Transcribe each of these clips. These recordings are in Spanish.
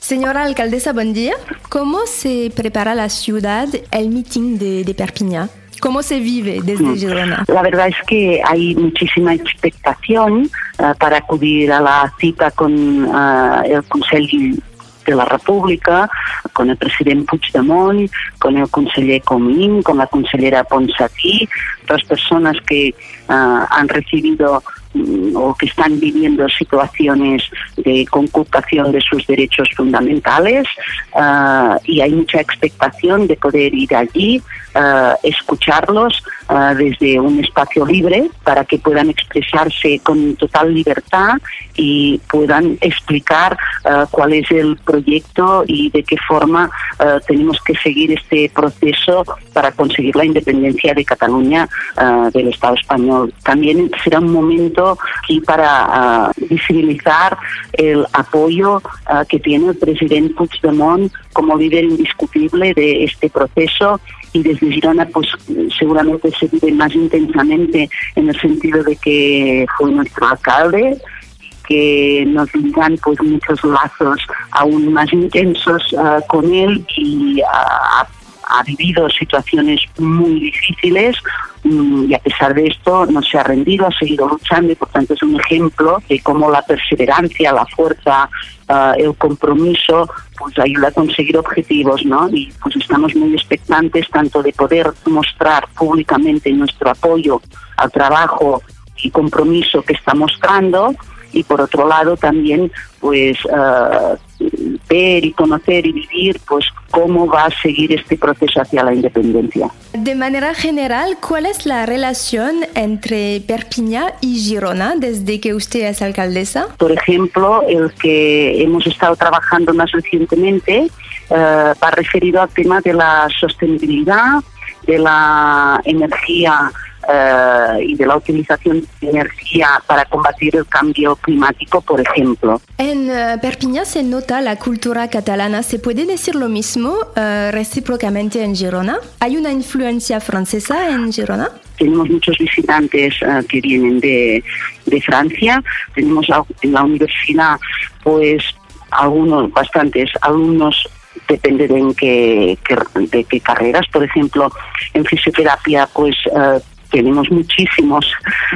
Señora alcaldesa, buen día. ¿Cómo se prepara la ciudad el meeting de, de Perpiñán? ¿Cómo se vive desde Girona? La verdad es que hay muchísima expectación uh, para acudir a la cita con uh, el Consejo de la República, con el president Puigdemont, con el conseller Comín, con la consellera Ponsatí, otras personas que uh, han recibido o que están viviendo situaciones de conculcación de sus derechos fundamentales uh, y hay mucha expectación de poder ir allí, uh, escucharlos uh, desde un espacio libre para que puedan expresarse con total libertad y puedan explicar cuál es el proyecto y de qué forma tenemos que seguir este proceso para conseguir la independencia de Cataluña del Estado español. También será un momento y para uh, visibilizar el apoyo uh, que tiene el presidente Puigdemont como líder indiscutible de este proceso y desde Girona pues seguramente se vive más intensamente en el sentido de que fue nuestro alcalde que nos ligan pues muchos lazos aún más intensos uh, con él y ha vivido situaciones muy difíciles y a pesar de esto no se ha rendido, ha seguido luchando y por tanto es un ejemplo de cómo la perseverancia, la fuerza, uh, el compromiso pues ayuda a conseguir objetivos, ¿no? Y pues estamos muy expectantes tanto de poder mostrar públicamente nuestro apoyo al trabajo y compromiso que está mostrando y por otro lado también pues uh, ver y conocer y vivir pues cómo va a seguir este proceso hacia la independencia. De manera general, ¿cuál es la relación entre Perpiñán y Girona desde que usted es alcaldesa? Por ejemplo, el que hemos estado trabajando más recientemente uh, va referido al tema de la sostenibilidad, de la energía eh, y de la utilización de energía para combatir el cambio climático, por ejemplo. En uh, Perpiñán se nota la cultura catalana. ¿Se puede decir lo mismo uh, recíprocamente en Girona? ¿Hay una influencia francesa en Girona? Tenemos muchos visitantes uh, que vienen de, de Francia. Tenemos en la universidad, pues, algunos, bastantes alumnos depende de en qué, qué, de qué carreras. Por ejemplo, en fisioterapia, pues uh, tenemos muchísimos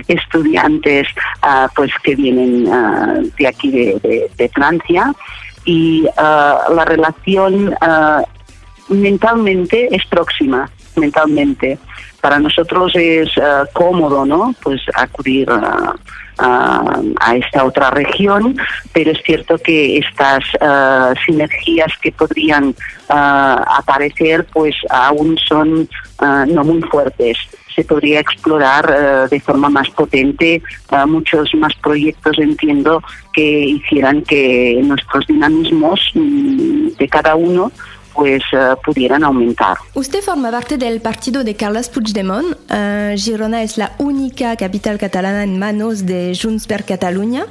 estudiantes uh, pues que vienen uh, de aquí de, Francia y uh, la relación mentalmente es próxima, mentalmente. Para nosotros es cómodo, ¿no? Pues acudir a, esta otra región, pero es cierto que estas sinergias que podrían aparecer, pues aún son no muy fuertes se podría explorar uh, de forma más potente uh, muchos más proyectos, entiendo, que hicieran que nuestros dinamismos mm, de cada uno pues uh, pudieran aumentar. Usted forma parte del partido de Carles Puigdemont. Uh, Girona es la única capital catalana en manos de Junts per Catalunya.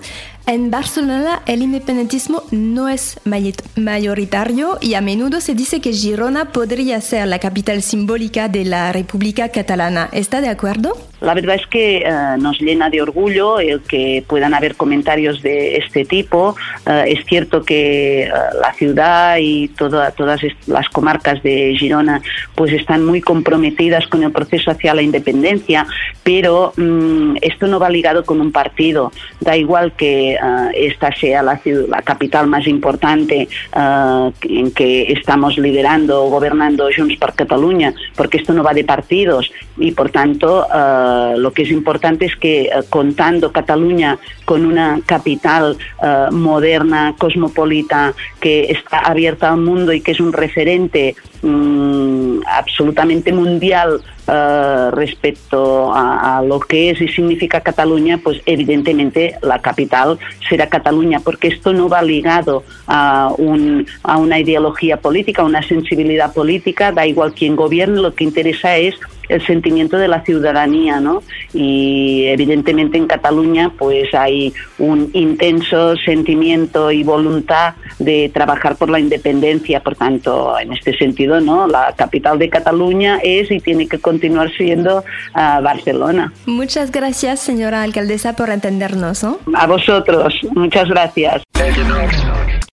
En Barcelona el independentismo no es mayoritario y a menudo se dice que Girona podría ser la capital simbólica de la República Catalana. ¿Está de acuerdo? La verdad es que uh, nos llena de orgullo el que puedan haber comentarios de este tipo. Uh, es cierto que uh, la ciudad y toda, todas las comarcas de Girona pues están muy comprometidas con el proceso hacia la independencia, pero um, esto no va ligado con un partido. Da igual que uh, esta sea la, ciudad, la, capital más importante uh, en que estamos liderando o gobernando Junts per Catalunya, porque esto no va de partidos. Y por tanto uh, lo que es importante es que contando Cataluña con una capital moderna, cosmopolita, que está abierta al mundo y que es un referente um, absolutamente mundial Uh, respecto a, a, lo que es y significa Cataluña, pues evidentemente la capital será Cataluña, porque esto no va ligado a, un, a una ideología política, a una sensibilidad política, da igual quién gobierne, lo que interesa es el sentimiento de la ciudadanía, ¿no? Y evidentemente en Cataluña pues hay un intenso sentimiento y voluntad de trabajar por la independencia, por tanto, en este sentido, ¿no? La capital de Cataluña es y tiene que continuar siendo uh, Barcelona. Muchas gracias, señora alcaldesa, por entendernos, ¿no? A vosotros, muchas gracias.